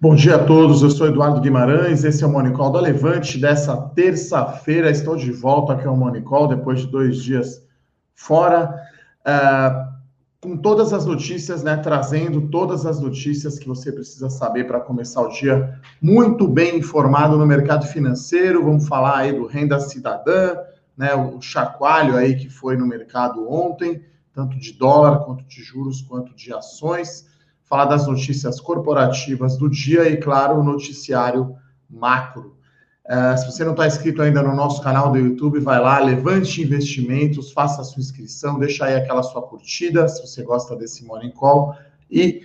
Bom dia a todos, eu sou Eduardo Guimarães, esse é o Monicol da Levante dessa terça-feira. Estou de volta aqui ao Monicol depois de dois dias fora, uh, com todas as notícias, né? Trazendo todas as notícias que você precisa saber para começar o dia muito bem informado no mercado financeiro. Vamos falar aí do renda cidadã, né? O chacoalho aí que foi no mercado ontem, tanto de dólar quanto de juros quanto de ações falar das notícias corporativas do dia e, claro, o noticiário macro. Uh, se você não está inscrito ainda no nosso canal do YouTube, vai lá, levante investimentos, faça a sua inscrição, deixa aí aquela sua curtida, se você gosta desse Morning Call, e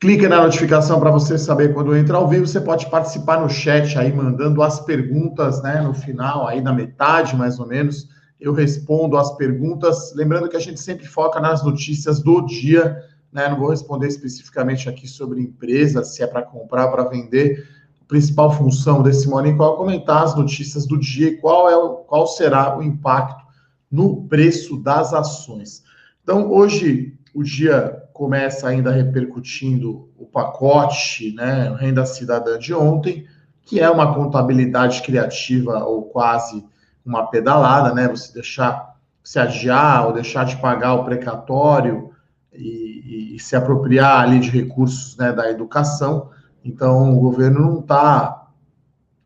clique na notificação para você saber quando entra ao vivo. Você pode participar no chat aí, mandando as perguntas, né, no final, aí na metade, mais ou menos, eu respondo as perguntas. Lembrando que a gente sempre foca nas notícias do dia, né? Não vou responder especificamente aqui sobre empresa, se é para comprar, para vender. A principal função desse Morning Call é comentar as notícias do dia e qual, é qual será o impacto no preço das ações. Então, hoje o dia começa ainda repercutindo o pacote, né, renda cidadã de ontem, que é uma contabilidade criativa ou quase uma pedalada, né? Você deixar, se adiar ou deixar de pagar o precatório e, e, se apropriar ali de recursos né, da educação. Então, o governo não está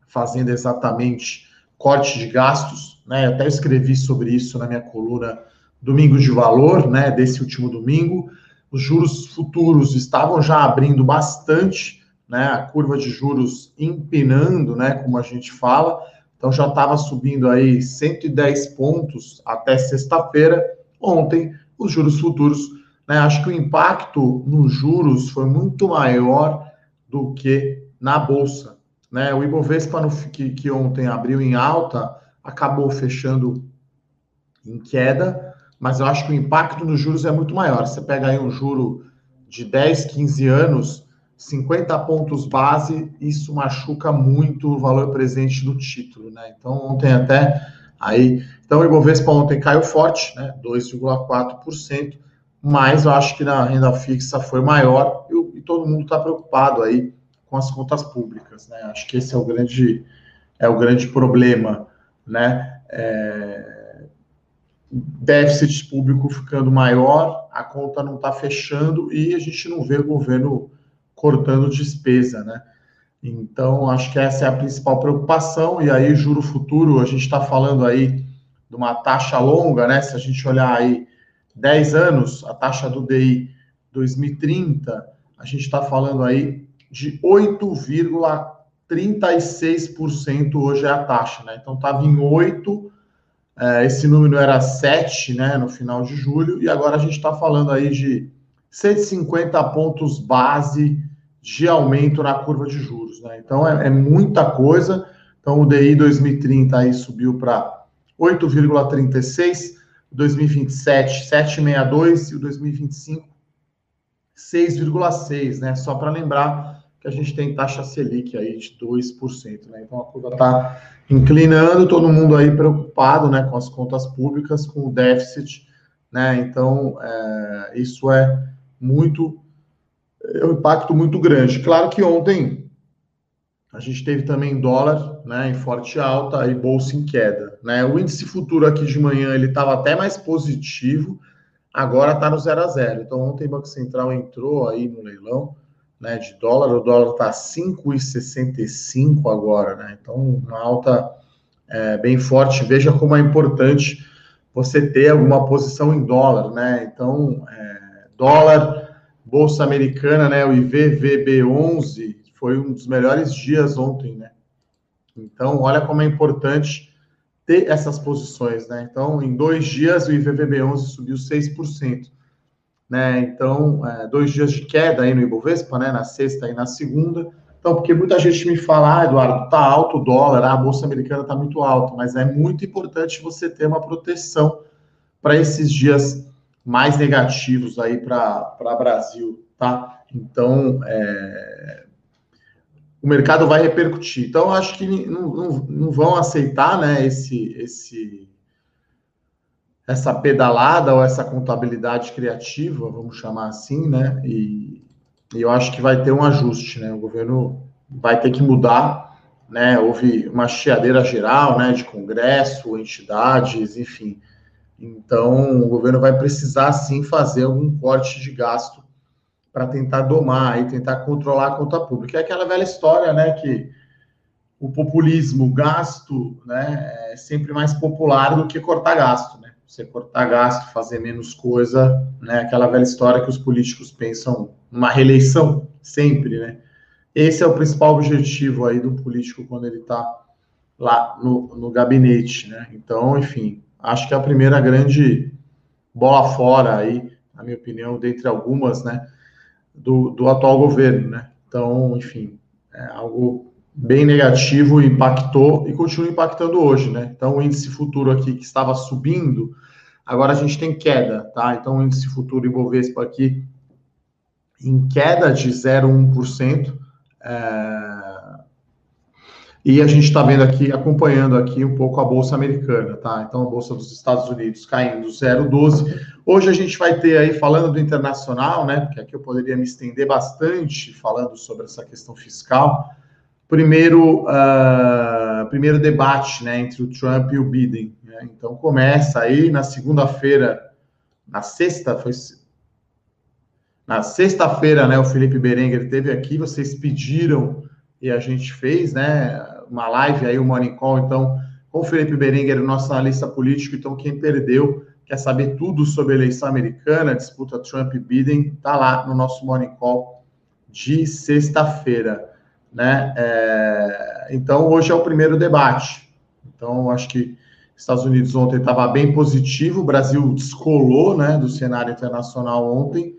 fazendo exatamente corte de gastos, né? Eu até escrevi sobre isso na minha coluna Domingo de Valor, né? Desse último domingo. Os juros futuros estavam já abrindo bastante, né? A curva de juros empinando, né? Como a gente fala. Então já estava subindo aí 110 pontos até sexta-feira. Ontem, os juros futuros né? Acho que o impacto nos juros foi muito maior do que na bolsa. Né? O Ibovespa, no, que, que ontem abriu em alta, acabou fechando em queda, mas eu acho que o impacto nos juros é muito maior. Você pega aí um juro de 10, 15 anos, 50 pontos base, isso machuca muito o valor presente do título, né? Então, ontem até aí. Então, o Ibovespa ontem caiu forte, né? 2,4% mas eu acho que na renda fixa foi maior e, e todo mundo está preocupado aí com as contas públicas, né? Acho que esse é o grande é o grande problema, né? É, déficit público ficando maior, a conta não está fechando e a gente não vê o governo cortando despesa, né? Então, acho que essa é a principal preocupação. E aí, juro futuro, a gente está falando aí de uma taxa longa, né? Se a gente olhar aí 10 anos, a taxa do DI 2030, a gente está falando aí de 8,36% hoje é a taxa, né? Então estava em 8, é, esse número era 7, né, no final de julho, e agora a gente está falando aí de 150 pontos base de aumento na curva de juros, né? Então é, é muita coisa. Então o DI 2030 aí subiu para 8,36 2027, 7,62 e o 2025, 6,6, né? Só para lembrar que a gente tem taxa Selic aí de 2%, né? Então a curva está inclinando, todo mundo aí preocupado, né, com as contas públicas, com o déficit, né? Então é, isso é muito é um impacto muito grande. Claro que ontem a gente teve também dólar né, em forte alta e bolsa em queda. Né? O índice futuro aqui de manhã ele estava até mais positivo, agora está no 0 a 0. Então ontem o Banco Central entrou aí no leilão né, de dólar, o dólar está 5,65 agora, né? Então uma alta é, bem forte. Veja como é importante você ter alguma posição em dólar, né? Então é, dólar, bolsa americana, né? O IVVB11 foi um dos melhores dias ontem, né? Então, olha como é importante ter essas posições, né? Então, em dois dias, o IVVB11 subiu 6%, né? Então, é, dois dias de queda aí no Ibovespa, né? Na sexta e na segunda. Então, porque muita gente me fala, ah, Eduardo, tá alto o dólar, a Bolsa Americana tá muito alta, mas é muito importante você ter uma proteção para esses dias mais negativos aí para Brasil, tá? Então, é, o mercado vai repercutir. Então, acho que não, não, não vão aceitar né, esse, esse, essa pedalada ou essa contabilidade criativa, vamos chamar assim, né? E, e eu acho que vai ter um ajuste, né? O governo vai ter que mudar, né? Houve uma chiadeira geral, né? De Congresso, entidades, enfim. Então, o governo vai precisar sim fazer algum corte de gasto para tentar domar e tentar controlar a conta pública. É aquela velha história, né? Que o populismo, gasto, né? É sempre mais popular do que cortar gasto, né? Você cortar gasto, fazer menos coisa, né? Aquela velha história que os políticos pensam uma reeleição, sempre, né? Esse é o principal objetivo aí do político quando ele está lá no, no gabinete, né? Então, enfim, acho que é a primeira grande bola fora aí, na minha opinião, dentre algumas, né, do, do atual governo, né? Então, enfim, é algo bem negativo, impactou e continua impactando hoje, né? Então, o índice futuro aqui que estava subindo, agora a gente tem queda, tá? Então, o índice futuro Ibovespa aqui em queda de 0,1%. É... E a gente está vendo aqui, acompanhando aqui um pouco a Bolsa Americana, tá? Então, a Bolsa dos Estados Unidos caindo 0,12%. Hoje a gente vai ter aí, falando do internacional, né? Porque aqui eu poderia me estender bastante falando sobre essa questão fiscal. Primeiro, uh, primeiro debate, né? Entre o Trump e o Biden. Né? Então, começa aí na segunda-feira, na sexta, foi na sexta-feira, né, o Felipe Berenguer teve aqui, vocês pediram e a gente fez, né, uma live aí, o Morning Call, então, com o Felipe Berenguer, nosso analista político, então quem perdeu, quer saber tudo sobre a eleição americana, disputa Trump-Biden, tá lá no nosso Morning Call de sexta-feira, né, é... então hoje é o primeiro debate, então acho que Estados Unidos ontem estava bem positivo, o Brasil descolou, né, do cenário internacional ontem,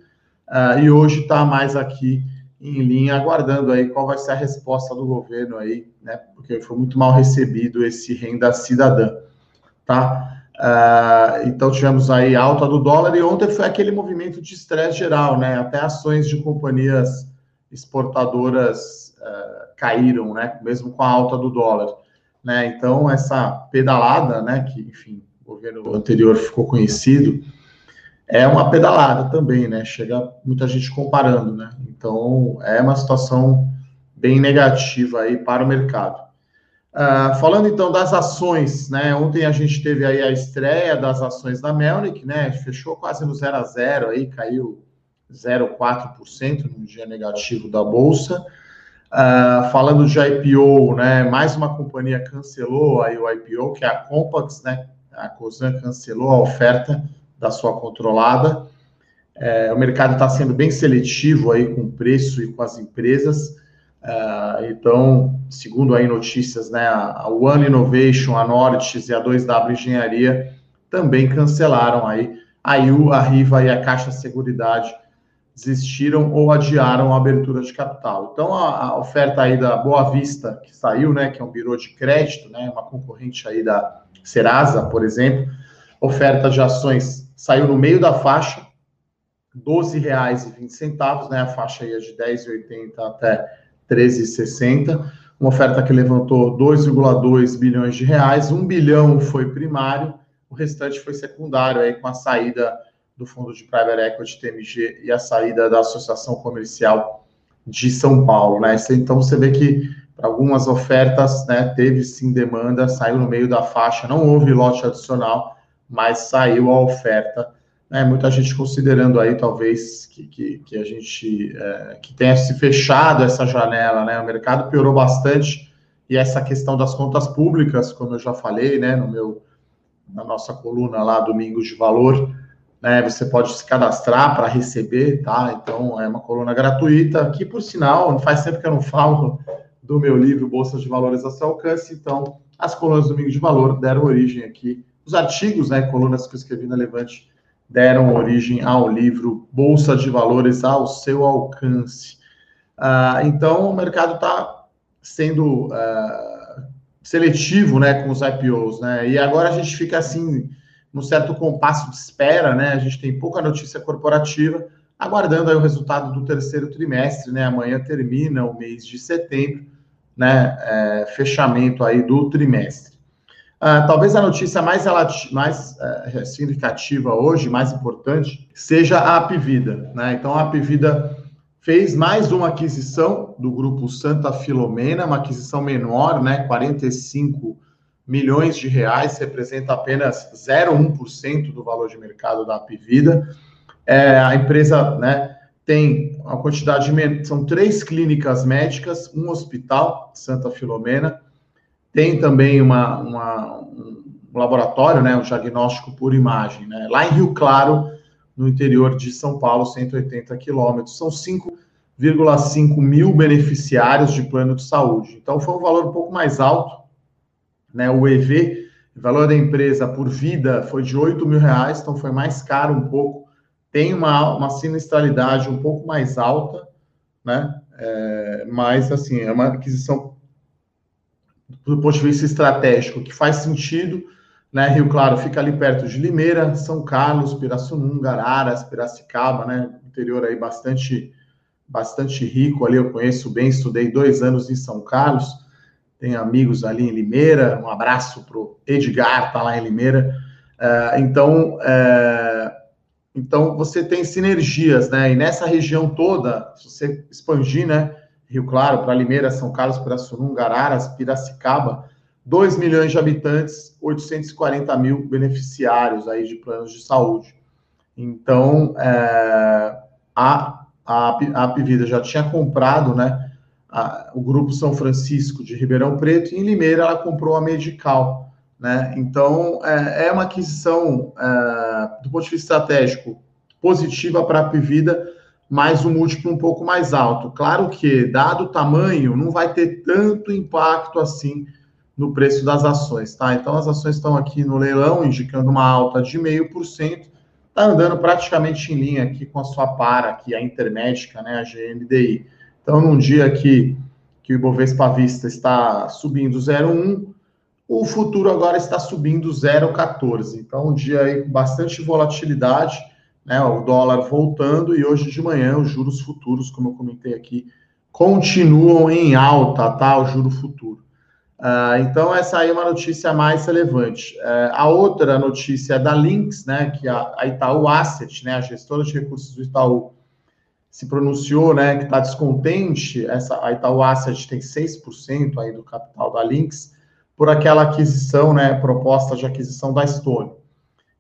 Uh, e hoje está mais aqui em linha, aguardando aí qual vai ser a resposta do governo aí, né? Porque foi muito mal recebido esse renda cidadã, tá? Uh, então tivemos aí alta do dólar e ontem foi aquele movimento de estresse geral, né? Até ações de companhias exportadoras uh, caíram, né? Mesmo com a alta do dólar, né? Então essa pedalada, né? Que enfim, o governo anterior ficou conhecido é uma pedalada também, né? Chega muita gente comparando, né? Então é uma situação bem negativa aí para o mercado. Uh, falando então das ações, né? Ontem a gente teve aí a estreia das ações da Melnick, né? Fechou quase no 0 a 0 aí, caiu 0,4% no dia negativo da bolsa. Uh, falando de IPO, né? Mais uma companhia cancelou aí o IPO, que é a Compax, né? A Cosan cancelou a oferta da sua controlada. É, o mercado está sendo bem seletivo aí com o preço e com as empresas. É, então, segundo aí notícias, né, a One Innovation, a Nortes e a 2W Engenharia também cancelaram aí. A IU, a Riva e a Caixa Seguridade desistiram ou adiaram a abertura de capital. Então, a, a, oferta aí da Boa Vista, que saiu, né, que é um birô de crédito, né, uma concorrente aí da Serasa, por exemplo, oferta de ações saiu no meio da faixa, R$ 12,20, né? A faixa ia de 10,80 até 13,60. Uma oferta que levantou 2,2 bilhões de reais, 1 bilhão foi primário, o restante foi secundário aí com a saída do fundo de private equity TMG e a saída da Associação Comercial de São Paulo, né? Então você vê que para algumas ofertas, né, teve sim demanda, saiu no meio da faixa, não houve lote adicional, mas saiu a oferta. Né? Muita gente considerando aí, talvez, que, que, que a gente é, que tenha se fechado essa janela, né? O mercado piorou bastante e essa questão das contas públicas, como eu já falei, né, no meu na nossa coluna lá, Domingos de Valor, né, você pode se cadastrar para receber, tá? Então, é uma coluna gratuita, que, por sinal, faz tempo que eu não falo do meu livro Bolsa de Valores a seu alcance, então, as colunas Domingos de Valor deram origem aqui os artigos, né, colunas que eu escrevi na Levante, deram origem ao livro Bolsa de Valores ao seu alcance. Uh, então, o mercado está sendo uh, seletivo, né, com os IPOs, né, e agora a gente fica assim, num certo compasso de espera, né, a gente tem pouca notícia corporativa, aguardando aí o resultado do terceiro trimestre, né, amanhã termina o mês de setembro, né, é, fechamento aí do trimestre. Uh, talvez a notícia mais, mais uh, significativa hoje, mais importante, seja a Apivida. Né? Então, a Apivida fez mais uma aquisição do grupo Santa Filomena, uma aquisição menor, né, 45 milhões de reais, representa apenas 0,1% do valor de mercado da Apivida. É, a empresa, né, tem uma quantidade de são três clínicas médicas, um hospital, Santa Filomena, tem também uma, uma um laboratório, né, um diagnóstico por imagem, né, lá em Rio Claro, no interior de São Paulo, 180 quilômetros. São 5,5 mil beneficiários de plano de saúde. Então, foi um valor um pouco mais alto. Né? O EV, valor da empresa por vida, foi de 8 mil reais, então foi mais caro um pouco. Tem uma, uma sinistralidade um pouco mais alta, né? É, mas, assim, é uma aquisição do ponto de vista estratégico que faz sentido né? Rio Claro fica ali perto de Limeira, São Carlos, Pirassununga, Araras, Piracicaba, né? Interior aí bastante, bastante rico ali. Eu conheço bem, estudei dois anos em São Carlos, tenho amigos ali em Limeira. Um abraço para o Edgar, tá lá em Limeira. Uh, então, uh, então você tem sinergias, né? E nessa região toda, se você expandir, né? Rio Claro para Limeira, São Carlos, Pirassununga, Araras, Piracicaba 2 milhões de habitantes, 840 mil beneficiários aí de planos de saúde. Então, é, a, a, a Apivida já tinha comprado, né, a, o Grupo São Francisco de Ribeirão Preto, e em Limeira ela comprou a Medical, né, então é, é uma aquisição, é, do ponto de vista estratégico, positiva para a Apivida, mas um múltiplo um pouco mais alto. Claro que, dado o tamanho, não vai ter tanto impacto assim no preço das ações, tá? Então as ações estão aqui no leilão, indicando uma alta de 0,5%, está andando praticamente em linha aqui com a sua para, aqui a intermédica, né, a GMDI. Então, num dia que, que o Ibovespa Vista está subindo 0,1, o futuro agora está subindo 0,14. Então, um dia aí com bastante volatilidade, né, o dólar voltando e hoje de manhã os juros futuros, como eu comentei aqui, continuam em alta, tá? O juro futuro. Uh, então, essa aí é uma notícia mais relevante. Uh, a outra notícia é da Lynx, né, que a, a, Itaú Asset, né, a gestora de recursos do Itaú, se pronunciou, né, que está descontente, essa, a Itaú Asset tem 6% aí do capital da Lynx, por aquela aquisição, né, proposta de aquisição da Stone.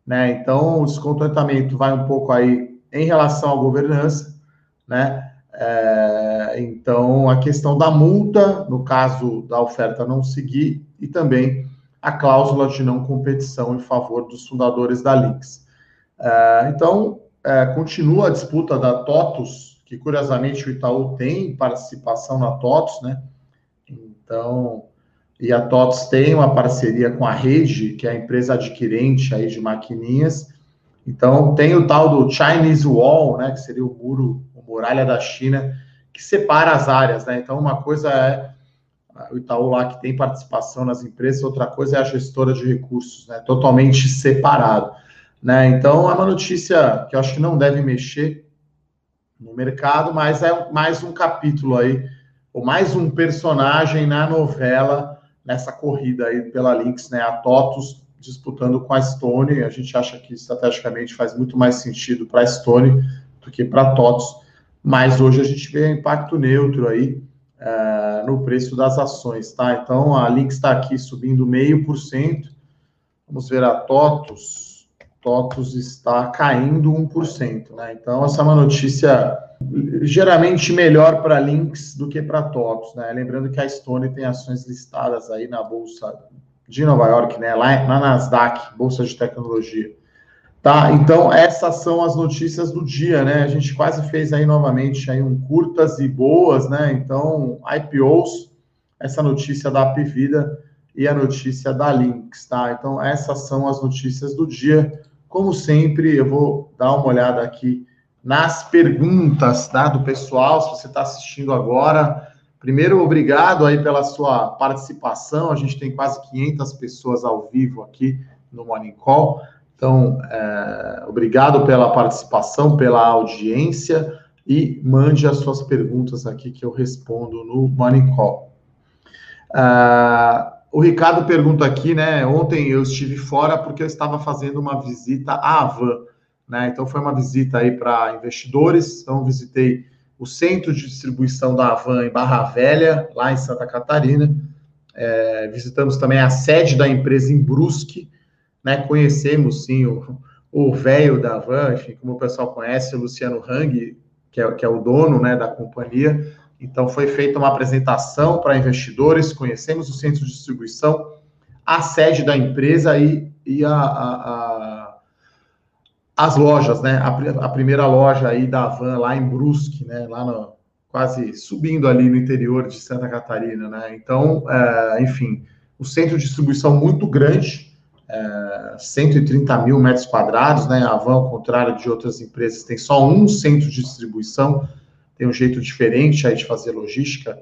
Né, então, o descontentamento vai um pouco aí em relação à governança, né, é, então, a questão da multa, no caso da oferta não seguir, e também a cláusula de não competição em favor dos fundadores da Lynx. É, então, é, continua a disputa da TOTUS, que curiosamente o Itaú tem participação na TOTUS, né? Então, e a TOTUS tem uma parceria com a Rede, que é a empresa adquirente aí de maquininhas. Então, tem o tal do Chinese Wall, né, que seria o muro muralha da China, que separa as áreas, né? Então, uma coisa é o Itaú lá que tem participação nas empresas, outra coisa é a gestora de recursos, né? Totalmente separado, né? Então, é uma notícia que eu acho que não deve mexer no mercado, mas é mais um capítulo aí, ou mais um personagem na novela, nessa corrida aí pela Lynx, né? A TOTUS disputando com a Stone, a gente acha que estrategicamente faz muito mais sentido para a Stone do que para a TOTUS, mas hoje a gente vê impacto neutro aí uh, no preço das ações, tá? Então a Link está aqui subindo meio por cento. Vamos ver a TOTUS. TOTUS está caindo 1%, né? Então essa é uma notícia geralmente melhor para Links do que para TOTUS, né? Lembrando que a Stone tem ações listadas aí na bolsa de Nova York, né? Lá na Nasdaq, bolsa de tecnologia. Tá, então essas são as notícias do dia, né? A gente quase fez aí novamente aí um curtas e boas, né? Então, IPOs, essa notícia da Apivida e a notícia da Lynx, tá? Então, essas são as notícias do dia. Como sempre, eu vou dar uma olhada aqui nas perguntas, tá? Do pessoal, se você está assistindo agora. Primeiro, obrigado aí pela sua participação. A gente tem quase 500 pessoas ao vivo aqui no Morning Call. Então, é, obrigado pela participação, pela audiência e mande as suas perguntas aqui que eu respondo no Money Call. Uh, o Ricardo pergunta aqui, né? Ontem eu estive fora porque eu estava fazendo uma visita à Avan, né? Então foi uma visita aí para investidores, então visitei o centro de distribuição da Avan em Barra Velha, lá em Santa Catarina. É, visitamos também a sede da empresa em Brusque, né? Conhecemos sim o velho da Avan, enfim, como o pessoal conhece, o Luciano Hang, que é, que é o dono né, da companhia. Então, foi feita uma apresentação para investidores, conhecemos o centro de distribuição, a sede da empresa e, e a, a, a, as lojas, né? A, a, primeira loja aí da Van lá em Brusque, né? Lá no, quase subindo ali no interior de Santa Catarina, né? Então, é, enfim, o centro de distribuição muito grande, é, 130 mil metros quadrados, né? A Van, ao contrário de outras empresas, tem só um centro de distribuição, tem um jeito diferente aí de fazer logística,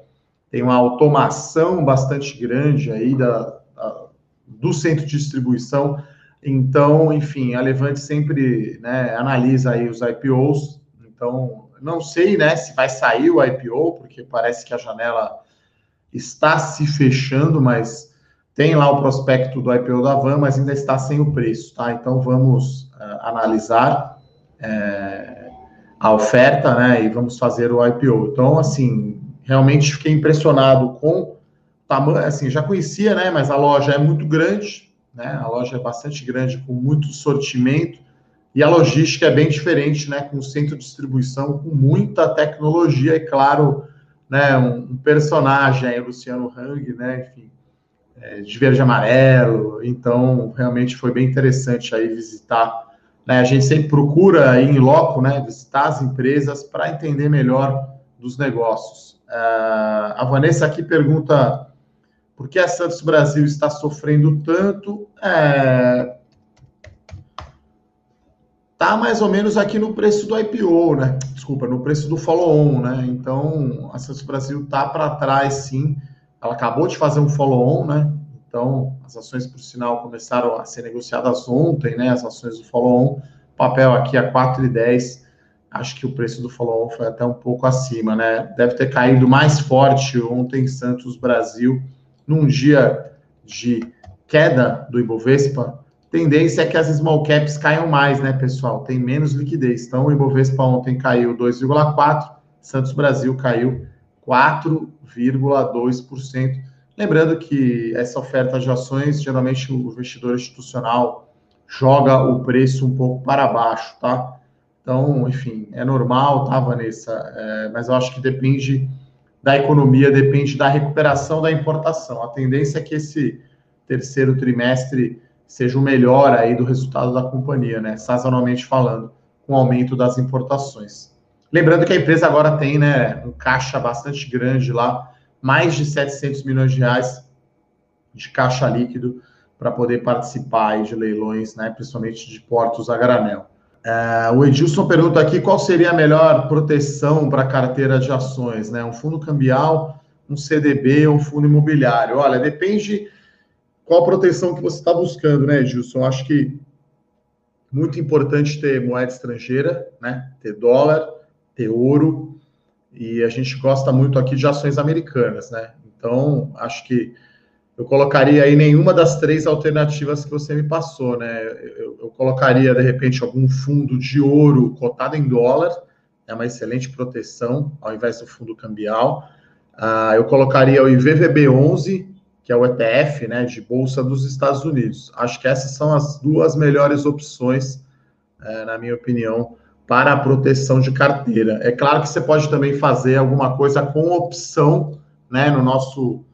tem uma automação bastante grande aí da, da do centro de distribuição. Então, enfim, a Levante sempre né, analisa aí os IPOs. Então, não sei né, se vai sair o IPO, porque parece que a janela está se fechando, mas tem lá o prospecto do IPO da Van, mas ainda está sem o preço, tá? Então vamos uh, analisar é, a oferta, né? E vamos fazer o IPO. Então, assim, realmente fiquei impressionado com tamanho, assim, já conhecia, né? Mas a loja é muito grande, né? A loja é bastante grande, com muito sortimento. E a logística é bem diferente, né? Com centro de distribuição, com muita tecnologia e, claro, né? Um, personagem aí, Luciano Hang, né? Enfim, é, de verde e amarelo. Então, realmente foi bem interessante aí visitar. Né? A gente sempre procura em loco, né? Visitar as empresas para entender melhor dos negócios. Uh, a Vanessa aqui pergunta por que a Santos Brasil está sofrendo tanto. É, tá mais ou menos aqui no preço do IPO, né? Desculpa, no preço do follow-on, né? Então, a Santos Brasil tá para trás, sim. Ela acabou de fazer um follow-on, né? Então, as ações, por sinal, começaram a ser negociadas ontem, né? As ações do follow-on, papel aqui a 4,10. Acho que o preço do follow-on foi até um pouco acima, né? Deve ter caído mais forte ontem Santos Brasil, num dia de queda do Ibovespa. Tendência é que as small caps caiam mais, né, pessoal? Tem menos liquidez. Então, o Ibovespa ontem caiu 2,4%, Santos Brasil caiu 4,2%. Lembrando que essa oferta de ações, geralmente o investidor institucional joga o preço um pouco para baixo, tá? Então, enfim, é normal, tá, Vanessa? É, mas eu acho que depende da economia, depende da recuperação da importação. A tendência é que esse terceiro trimestre seja o melhor aí do resultado da companhia, né? Sazonalmente falando, com o aumento das importações. Lembrando que a empresa agora tem né, um caixa bastante grande lá, mais de 700 milhões de reais de caixa líquido para poder participar de leilões, né, principalmente de portos a granel. É, o Edilson pergunta aqui qual seria a melhor proteção para carteira de ações, né? Um fundo cambial, um CDB um fundo imobiliário? Olha, depende qual proteção que você está buscando, né, Edilson? Acho que muito importante ter moeda estrangeira, né? Ter dólar, ter ouro, e a gente gosta muito aqui de ações americanas, né? Então, acho que eu colocaria aí nenhuma das três alternativas que você me passou, né? Eu, eu colocaria, de repente, algum fundo de ouro cotado em dólar, é uma excelente proteção, ao invés do fundo cambial. Uh, eu colocaria o IVVB11, que é o ETF, né, de Bolsa dos Estados Unidos. Acho que essas são as duas melhores opções, uh, na minha opinião, para a proteção de carteira. É claro que você pode também fazer alguma coisa com opção, né, no nosso no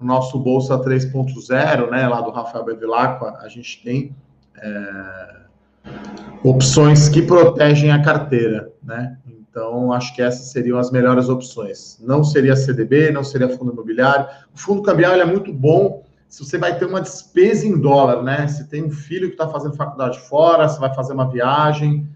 nosso Bolsa 3.0, né, lá do Rafael Bevilacqua, a gente tem é, opções que protegem a carteira, né? Então, acho que essas seriam as melhores opções. Não seria CDB, não seria fundo imobiliário. O fundo cambial é muito bom se você vai ter uma despesa em dólar, né? Se tem um filho que está fazendo faculdade fora, você vai fazer uma viagem,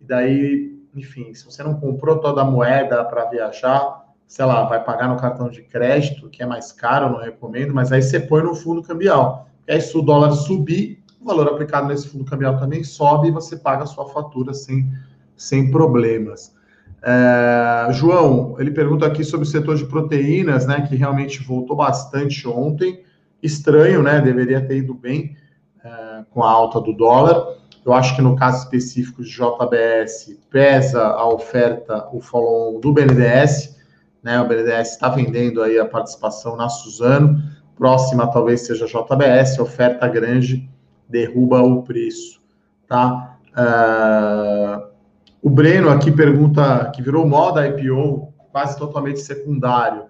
e daí, enfim, se você não comprou toda a moeda para viajar, sei lá, vai pagar no cartão de crédito, que é mais caro, não recomendo, mas aí você põe no fundo cambial. E aí, se o dólar subir, o valor aplicado nesse fundo cambial também sobe e você paga a sua fatura sem, sem problemas. É, João, ele pergunta aqui sobre o setor de proteínas, né, que realmente voltou bastante ontem. Estranho, né? Deveria ter ido bem é, com a alta do dólar. Eu acho que no caso específico de JBS, pesa a oferta, o follow-on do BNDES, né? O BNDES está vendendo aí a participação na Suzano, próxima talvez seja JBS, oferta grande derruba o preço, tá? Uh, o Breno aqui pergunta, que virou moda IPO, quase totalmente secundário.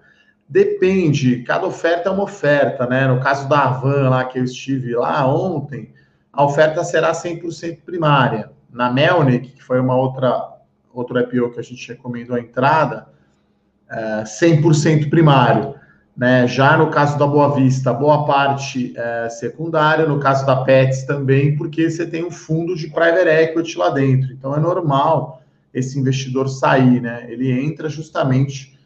Depende, cada oferta é uma oferta, né? No caso da Avan, lá que eu estive lá ontem, a oferta será 100% primária. Na Melnick, que foi uma outra outro IPO que a gente recomendou a entrada, é, 100% primário. Né? Já no caso da Boa Vista, boa parte é, secundária, no caso da Pets também, porque você tem um fundo de private equity lá dentro. Então é normal esse investidor sair, né? Ele entra justamente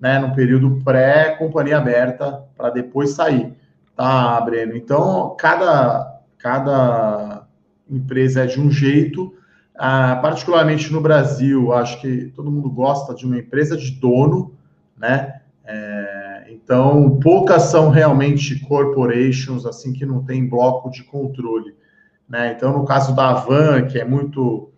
né, no período pré-companhia aberta para depois sair, tá, Breno? Então, cada, cada empresa é de um jeito, ah, particularmente no Brasil, acho que todo mundo gosta de uma empresa de dono, né? É, então, poucas são realmente corporations, assim, que não tem bloco de controle, né? Então, no caso da Avan, que é muito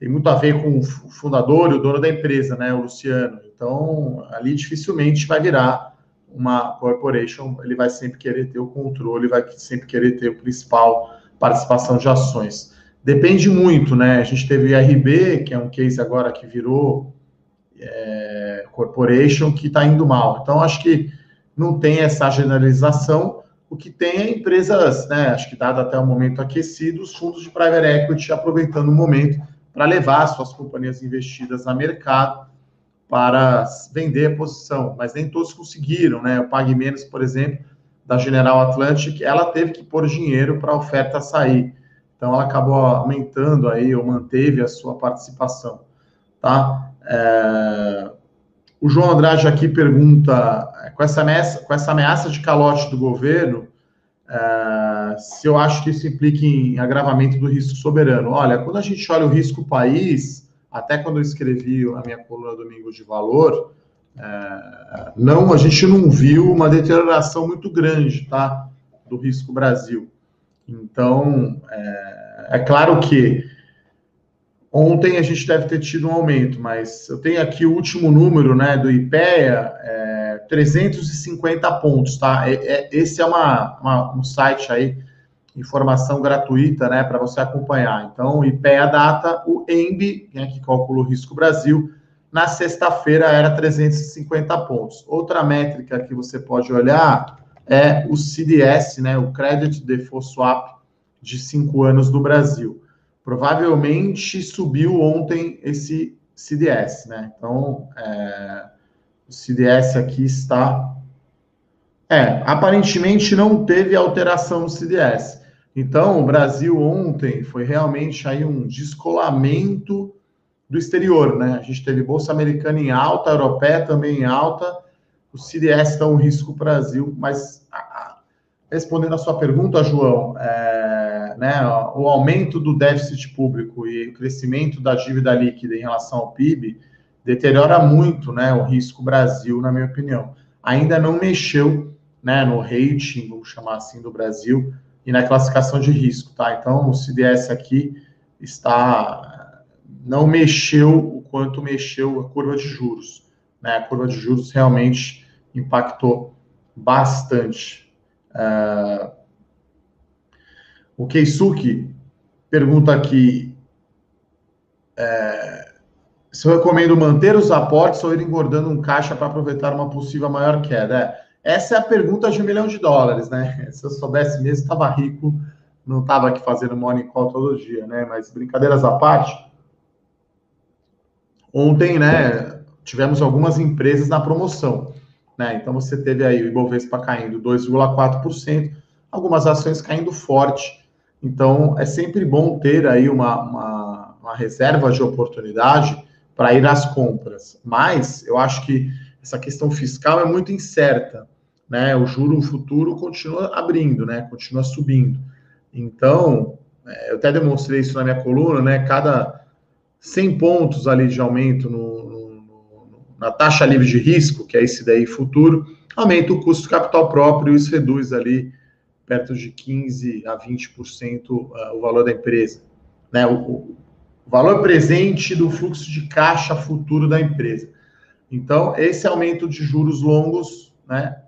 tem muito a ver com o fundador e o dono da empresa, né, o Luciano. Então, ali dificilmente vai virar uma corporation, ele vai sempre querer ter o controle, vai sempre querer ter o principal participação de ações. Depende muito, né? A gente teve RB, que é um case agora que virou é, corporation, que está indo mal. Então, acho que não tem essa generalização. O que tem é empresas, né? Acho que dado até o momento aquecido, os fundos de private equity aproveitando o momento para levar suas companhias investidas a mercado para vender a posição, mas nem todos conseguiram, né? O Pague Menos, por exemplo, da General Atlantic, ela teve que pôr dinheiro para a oferta sair. Então, ela acabou aumentando aí, ou manteve a sua participação, tá? É... O João Andrade aqui pergunta, com essa ameaça, com essa ameaça de calote do governo, é, se eu acho que isso implica em agravamento do risco soberano. Olha, quando a gente olha o risco país, até quando eu escrevi a minha coluna Domingo de Valor, é, não, a gente não viu uma deterioração muito grande, tá, do risco Brasil. Então, é, é claro que ontem a gente deve ter tido um aumento, mas eu tenho aqui o último número, né, do IPEA, é, 350 pontos, tá? É, é, esse é uma, uma, um site aí, informação gratuita, né, para você acompanhar. Então, IPEA data, o EMB, né, que calcula o risco Brasil, na sexta-feira era 350 pontos. Outra métrica que você pode olhar é o CDS, né, o Credit Default Swap de cinco anos do Brasil. Provavelmente subiu ontem esse CDS, né? Então, é, o CDS aqui está. É, aparentemente não teve alteração no CDS. Então, o Brasil ontem foi realmente aí um descolamento do exterior, né? A gente teve Bolsa Americana em alta, a Europeia também em alta, o CDS está um risco para o Brasil, mas respondendo a sua pergunta, João, é, né, o aumento do déficit público e o crescimento da dívida líquida em relação ao PIB deteriora muito né, o risco Brasil, na minha opinião. Ainda não mexeu né, no rating, vamos chamar assim, do Brasil e na classificação de risco, tá? Então, o CDS aqui está não mexeu o quanto mexeu a curva de juros, né? A curva de juros realmente impactou bastante. Uh, o Keisuke pergunta aqui é, se eu recomendo manter os aportes ou ir engordando um caixa para aproveitar uma possível maior queda? É, essa é a pergunta de um milhão de dólares, né? Se eu soubesse mesmo, estava rico, não estava aqui fazendo morning call todo dia, né? Mas brincadeiras à parte, ontem, né, tivemos algumas empresas na promoção, né? Então você teve aí o Ibovespa caindo 2,4%, algumas ações caindo forte. Então é sempre bom ter aí uma, uma, uma reserva de oportunidade para ir às compras. Mas eu acho que essa questão fiscal é muito incerta, né? O juro futuro continua abrindo, né? Continua subindo. Então, é, eu até demonstrei isso na minha coluna, né? Cada 100 pontos ali de aumento no, no, na taxa livre de risco, que é esse daí futuro, aumenta o custo de capital próprio e isso reduz ali perto de 15 a 20% uh, o valor da empresa. né, o, valor presente do fluxo de caixa futuro da empresa. Então, esse aumento de juros longos, né,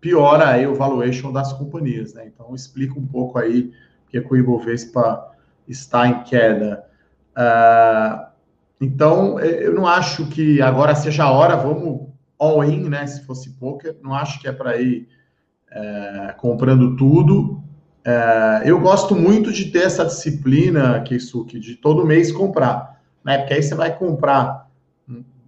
piora aí o valuation das companhias, né? Então, explica um pouco aí porque o Ibovespa está em queda. Uh, então, eu não acho que agora seja a hora, vamos all-in, né? Se fosse poker, não acho que é para ir é, comprando tudo. É, eu gosto muito de ter essa disciplina, Keisuke, de todo mês comprar, né? Porque aí você vai comprar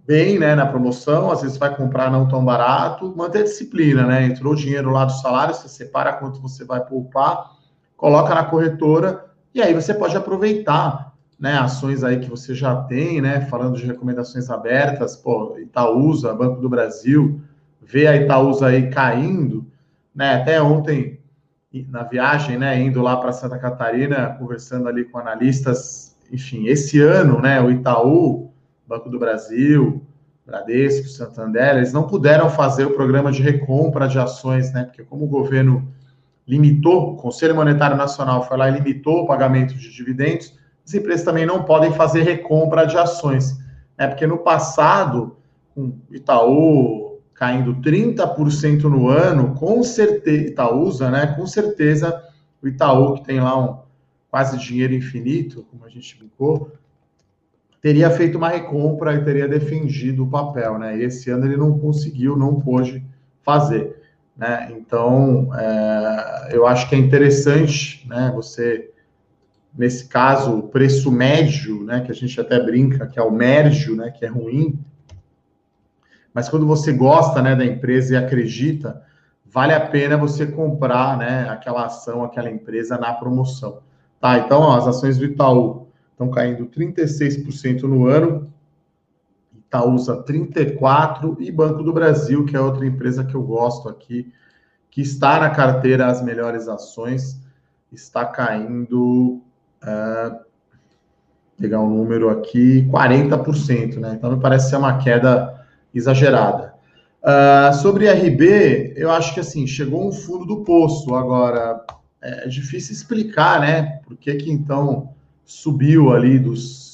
bem, né, na promoção, às vezes vai comprar não tão barato, manter a disciplina, né? Entrou o dinheiro lá do salário, você separa quanto você vai poupar, coloca na corretora e aí você pode aproveitar, né, ações aí que você já tem, né, falando de recomendações abertas, pô, Itaúsa, Banco do Brasil, vê a Itaúsa aí caindo, né? Até ontem na viagem, né, indo lá para Santa Catarina, conversando ali com analistas, enfim, esse ano, né, o Itaú, Banco do Brasil, Bradesco, Santander, eles não puderam fazer o programa de recompra de ações, né, porque como o governo limitou, o Conselho Monetário Nacional foi lá e limitou o pagamento de dividendos, as empresas também não podem fazer recompra de ações, né, porque no passado, com Itaú, caindo 30% no ano, com certeza, Itaúsa, né? Com certeza, o Itaú, que tem lá um quase dinheiro infinito, como a gente brincou, teria feito uma recompra e teria defendido o papel, né? E esse ano ele não conseguiu, não pôde fazer, né? Então, é, eu acho que é interessante, né? Você, nesse caso, o preço médio, né? Que a gente até brinca, que é o médio, né? Que é ruim, mas quando você gosta né, da empresa e acredita, vale a pena você comprar né, aquela ação, aquela empresa na promoção. Tá, então ó, as ações do Itaú estão caindo 36% no ano, Itaúsa 34% e Banco do Brasil, que é outra empresa que eu gosto aqui, que está na carteira as melhores ações, está caindo. Uh, pegar um número aqui, 40%, né? Então me parece ser uma queda exagerada. Uh, sobre RB, eu acho que assim, chegou um fundo do poço. Agora, é difícil explicar, né? Por que, que então subiu ali dos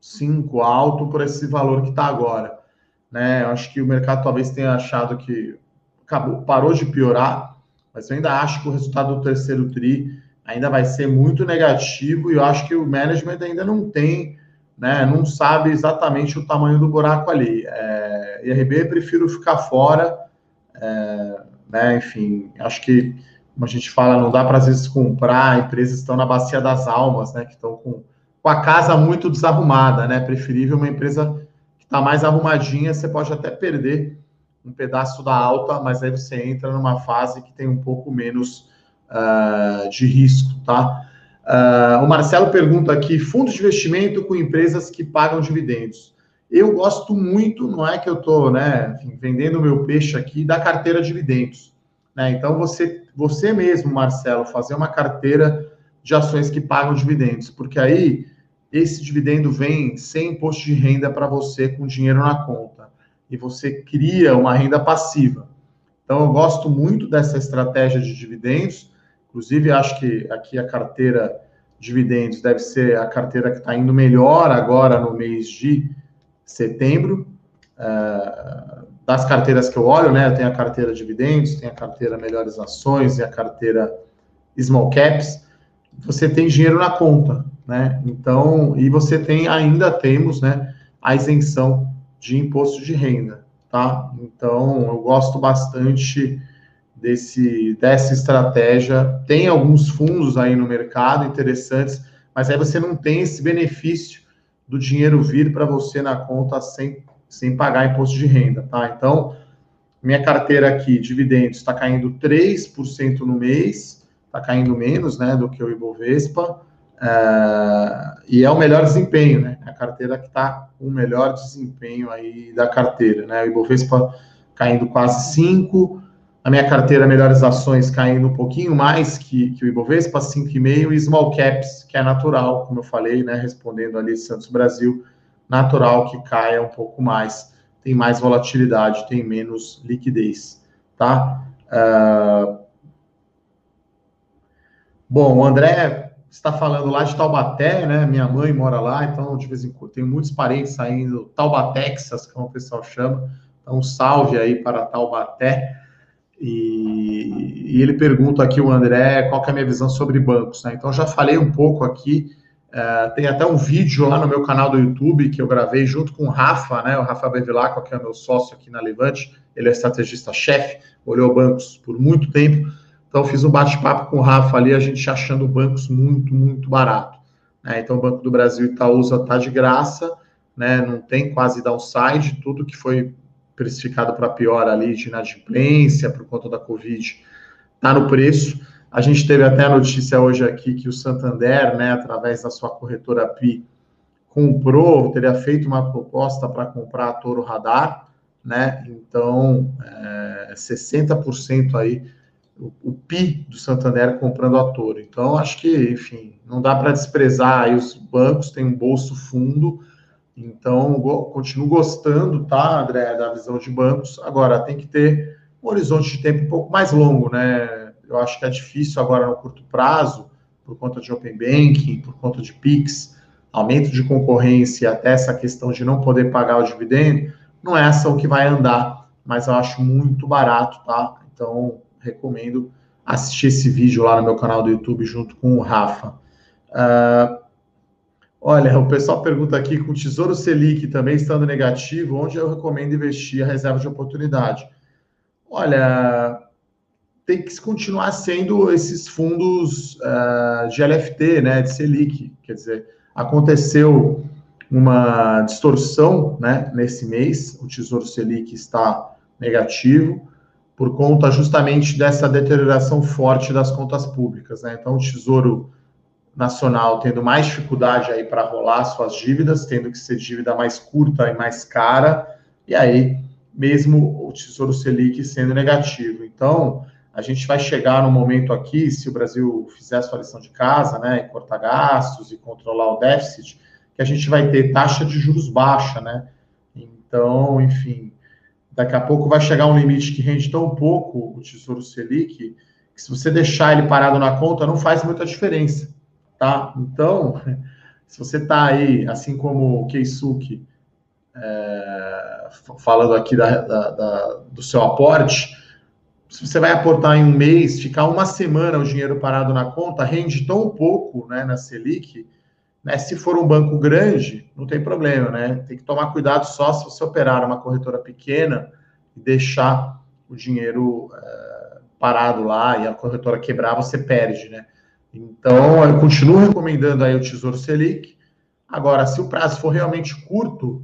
5 alto por esse valor que está agora. Né? Eu acho que o mercado talvez tenha achado que acabou, parou de piorar, mas eu ainda acho que o resultado do terceiro TRI ainda vai ser muito negativo e eu acho que o management ainda não tem né, não sabe exatamente o tamanho do buraco ali. É, IRB, prefiro ficar fora, é, né, enfim, acho que, como a gente fala, não dá para às vezes comprar, empresas estão na bacia das almas, né, que estão com, com a casa muito desarrumada, né, preferível uma empresa que está mais arrumadinha, você pode até perder um pedaço da alta, mas aí você entra numa fase que tem um pouco menos uh, de risco, tá? Uh, o Marcelo pergunta aqui: fundos de investimento com empresas que pagam dividendos. Eu gosto muito, não é que eu estou né, vendendo meu peixe aqui, da carteira de dividendos. Né? Então, você, você mesmo, Marcelo, fazer uma carteira de ações que pagam dividendos, porque aí esse dividendo vem sem imposto de renda para você com dinheiro na conta e você cria uma renda passiva. Então, eu gosto muito dessa estratégia de dividendos Inclusive, acho que aqui a carteira dividendos deve ser a carteira que está indo melhor agora no mês de setembro. Uh, das carteiras que eu olho, né? Tenho a carteira dividendos, tem a carteira melhores ações e a carteira small caps. Você tem dinheiro na conta, né? Então, e você tem, ainda temos, né? A isenção de imposto de renda, tá? Então, eu gosto bastante desse, dessa estratégia. Tem alguns fundos aí no mercado interessantes, mas aí você não tem esse benefício do dinheiro vir para você na conta sem, sem pagar imposto de renda, tá? Então, minha carteira aqui, dividendos, está caindo 3% no mês, está caindo menos né, do que o Ibovespa, uh, e é o melhor desempenho, né? A carteira que está com o melhor desempenho aí da carteira, né? O Ibovespa caindo quase 5%, a minha carteira Melhores Ações caindo um pouquinho mais que, que o Ibovespa, 5,5%, e Small Caps, que é natural, como eu falei, né, respondendo ali Santos Brasil, natural que caia um pouco mais, tem mais volatilidade, tem menos liquidez, tá? Uh... Bom, o André está falando lá de Taubaté, né? Minha mãe mora lá, então de vez em quando tenho muitos parentes saindo, Taubatexas, como o pessoal chama. Então, salve aí para Taubaté. E, e, ele pergunta aqui, o André, qual é a minha visão sobre bancos, né? Então, já falei um pouco aqui, é, tem até um vídeo lá no meu canal do YouTube que eu gravei junto com o Rafa, né? O Rafa Bevilacqua, que é meu sócio aqui na Levante, ele é estrategista-chefe, olhou bancos por muito tempo então, fiz um bate-papo com o Rafa ali, a gente achando bancos muito, muito barato. Né? Então, o Banco do Brasil Itaúsa está de graça, né? não tem quase downside, tudo que foi precificado para pior ali de inadimplência por conta da Covid está no preço. A gente teve até a notícia hoje aqui que o Santander, né, através da sua corretora PI, comprou, teria feito uma proposta para comprar a Toro Radar, né? Então, é, 60% aí o, o PI do Santander comprando a Toro. Então, acho que, enfim, não dá para desprezar aí os bancos, tem um bolso fundo, então continuo gostando, tá, André, da visão de bancos. Agora, tem que ter um horizonte de tempo um pouco mais longo, né? Eu acho que é difícil agora no curto prazo, por conta de Open Banking, por conta de PIX, aumento de concorrência, até essa questão de não poder pagar o dividendo, não é essa o que vai andar, mas eu acho muito barato, tá? Então, recomendo assistir esse vídeo lá no meu canal do YouTube junto com o Rafa. Uh, olha, o pessoal pergunta aqui, com o Tesouro Selic também estando negativo, onde eu recomendo investir a reserva de oportunidade? Olha, tem que continuar sendo esses fundos uh, de LFT, né, de Selic, quer dizer, aconteceu uma distorção, né, nesse mês, o Tesouro Selic está negativo, por conta justamente dessa deterioração forte das contas públicas. Né? Então, o Tesouro Nacional tendo mais dificuldade aí para rolar suas dívidas, tendo que ser dívida mais curta e mais cara, e aí mesmo o Tesouro Selic sendo negativo. Então, a gente vai chegar no momento aqui, se o Brasil fizer a sua lição de casa, né, e cortar gastos e controlar o déficit, que a gente vai ter taxa de juros baixa, né? Então, enfim, daqui a pouco vai chegar um limite que rende tão pouco o Tesouro Selic, que se você deixar ele parado na conta, não faz muita diferença, tá? Então, se você está aí, assim como o Keisuke, é, falando aqui da, da, da, do seu aporte, se você vai aportar em um mês, ficar uma semana o dinheiro parado na conta, rende tão pouco né, na Selic, né, se for um banco grande, não tem problema, né? Tem que tomar cuidado só se você operar uma corretora pequena e deixar o dinheiro é, parado lá e a corretora quebrar, você perde, né? Então, eu continuo recomendando aí o Tesouro Selic. Agora, se o prazo for realmente curto,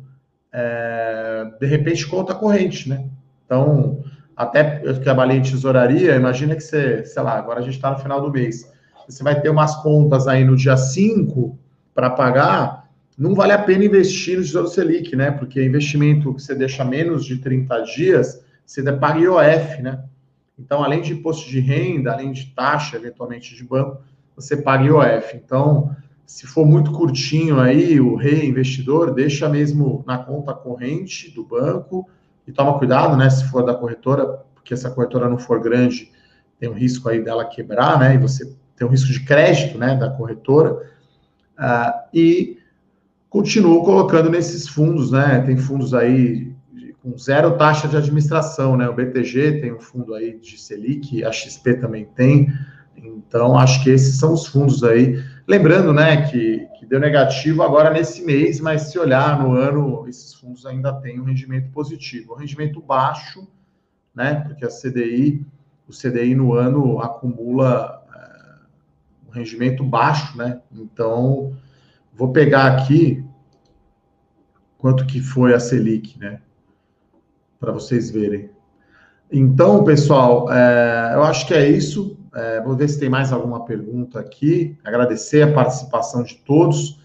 é, de repente conta corrente, né? Então, até eu trabalhei em tesouraria, imagina que você, sei lá, agora a gente está no final do mês. Você vai ter umas contas aí no dia 5, para pagar, não vale a pena investir no Tesouro Selic, né? Porque investimento que você deixa menos de 30 dias, você paga IOF, né? Então, além de imposto de renda, além de taxa, eventualmente, de banco, você paga IOF. Então, se for muito curtinho aí, o reinvestidor deixa mesmo na conta corrente do banco e toma cuidado, né? Se for da corretora, porque se a corretora não for grande, tem um risco aí dela quebrar, né? E você tem um risco de crédito, né, da corretora. Uh, e continuo colocando nesses fundos, né? Tem fundos aí com zero taxa de administração, né? O BTG tem um fundo aí de Selic, a XP também tem. Então, acho que esses são os fundos aí. Lembrando, né, que, que deu negativo agora nesse mês, mas se olhar no ano, esses fundos ainda têm um rendimento positivo. Um rendimento baixo, né? Porque a CDI, o CDI no ano acumula um rendimento baixo, né? Então, vou pegar aqui quanto que foi a Selic, né? Para vocês verem. Então, pessoal, é, eu acho que é isso. É, vou ver se tem mais alguma pergunta aqui. Agradecer a participação de todos.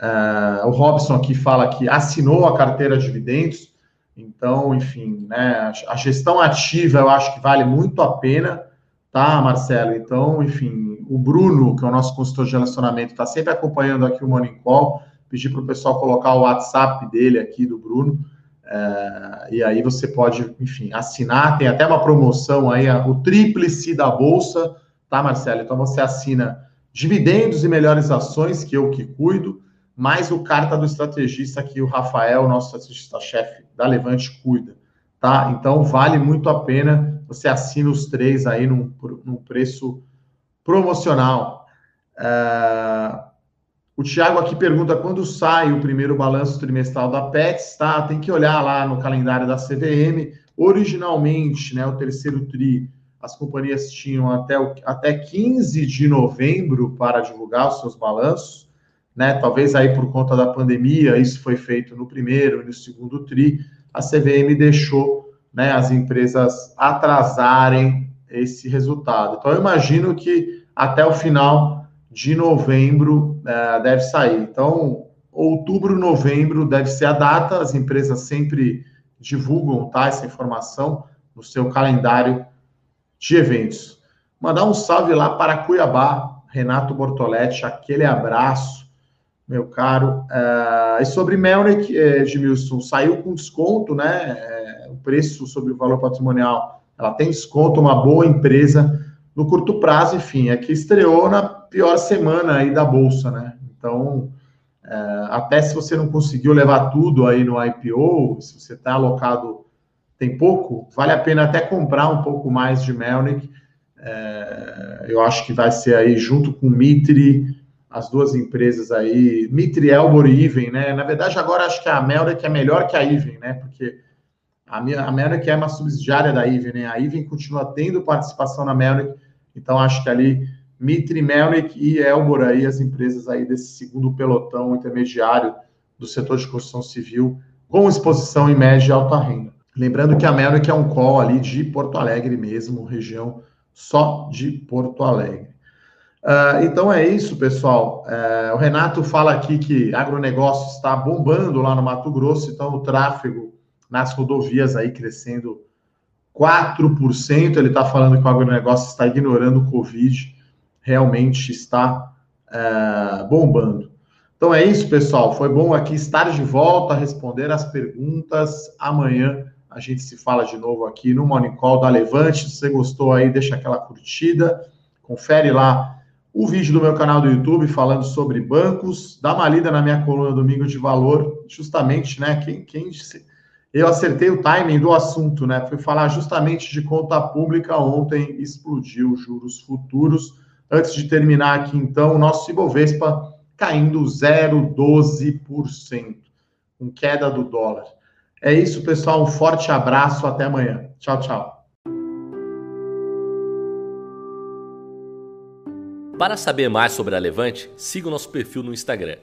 É, o Robson aqui fala que assinou a carteira de dividendos. Então, enfim, né, a gestão ativa eu acho que vale muito a pena, tá, Marcelo? Então, enfim, o Bruno, que é o nosso consultor de relacionamento, está sempre acompanhando aqui o Morning Call. Pedir para o pessoal colocar o WhatsApp dele aqui, do Bruno. É, e aí você pode, enfim, assinar. Tem até uma promoção aí, o tríplice da Bolsa, tá, Marcelo? Então você assina dividendos e melhores ações, que eu que cuido, mais o carta do estrategista que o Rafael, nosso estrategista-chefe da Levante, cuida, tá? Então vale muito a pena você assina os três aí num, num preço promocional. Uh, o Tiago aqui pergunta quando sai o primeiro balanço trimestral da Pets, tá? Tem que olhar lá no calendário da CVM. Originalmente, né, o terceiro TRI, as companhias tinham até, o, até 15 de novembro para divulgar os seus balanços né? Talvez aí por conta da pandemia, isso foi feito no primeiro e no segundo TRI, a CVM deixou né, as empresas atrasarem esse resultado. Então, eu imagino que até o final de novembro é, deve sair. Então, outubro, novembro deve ser a data, as empresas sempre divulgam tá, essa informação no seu calendário de eventos. Mandar um salve lá para Cuiabá, Renato Bortoletti, aquele abraço meu caro. Uh, e sobre Melnick, eh, Edmilson, saiu com desconto, né? O preço sobre o valor patrimonial, ela tem desconto, uma boa empresa no curto prazo, enfim, é que estreou na pior semana aí da Bolsa, né? Então, uh, até se você não conseguiu levar tudo aí no IPO, se você está alocado, tem pouco, vale a pena até comprar um pouco mais de Melnick. Uh, eu acho que vai ser aí junto com Mitre, as duas empresas aí, Mitre, Elbor e Iven, né? Na verdade, agora acho que a Melrec é melhor que a Iven, né? Porque a, minha, Melrec é uma subsidiária da Iven, né? A Iven continua tendo participação na Melrec, então acho que ali Mitre, Melrec e Elbor aí, as empresas aí desse segundo pelotão intermediário do setor de construção civil, com exposição em média e alta renda. Lembrando que a Melrec é um call ali de Porto Alegre mesmo, região só de Porto Alegre. Uh, então é isso, pessoal. Uh, o Renato fala aqui que agronegócio está bombando lá no Mato Grosso, então o tráfego nas rodovias aí crescendo 4%. Ele está falando que o agronegócio está ignorando o Covid, realmente está uh, bombando. Então é isso, pessoal. Foi bom aqui estar de volta, responder as perguntas. Amanhã a gente se fala de novo aqui no Morning Call da Levante. Se você gostou aí, deixa aquela curtida, confere lá o vídeo do meu canal do YouTube falando sobre bancos, dá uma lida na minha coluna Domingo de Valor, justamente, né, quem, quem disse, eu acertei o timing do assunto, né, foi falar justamente de conta pública ontem, explodiu juros futuros, antes de terminar aqui, então, o nosso Ibovespa caindo 0,12%, com queda do dólar. É isso, pessoal, um forte abraço, até amanhã. Tchau, tchau. Para saber mais sobre a Levante, siga o nosso perfil no Instagram,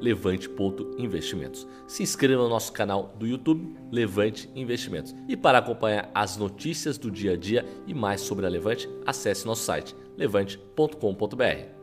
levante.investimentos. Se inscreva no nosso canal do YouTube, Levante Investimentos. E para acompanhar as notícias do dia a dia e mais sobre a Levante, acesse nosso site levante.com.br.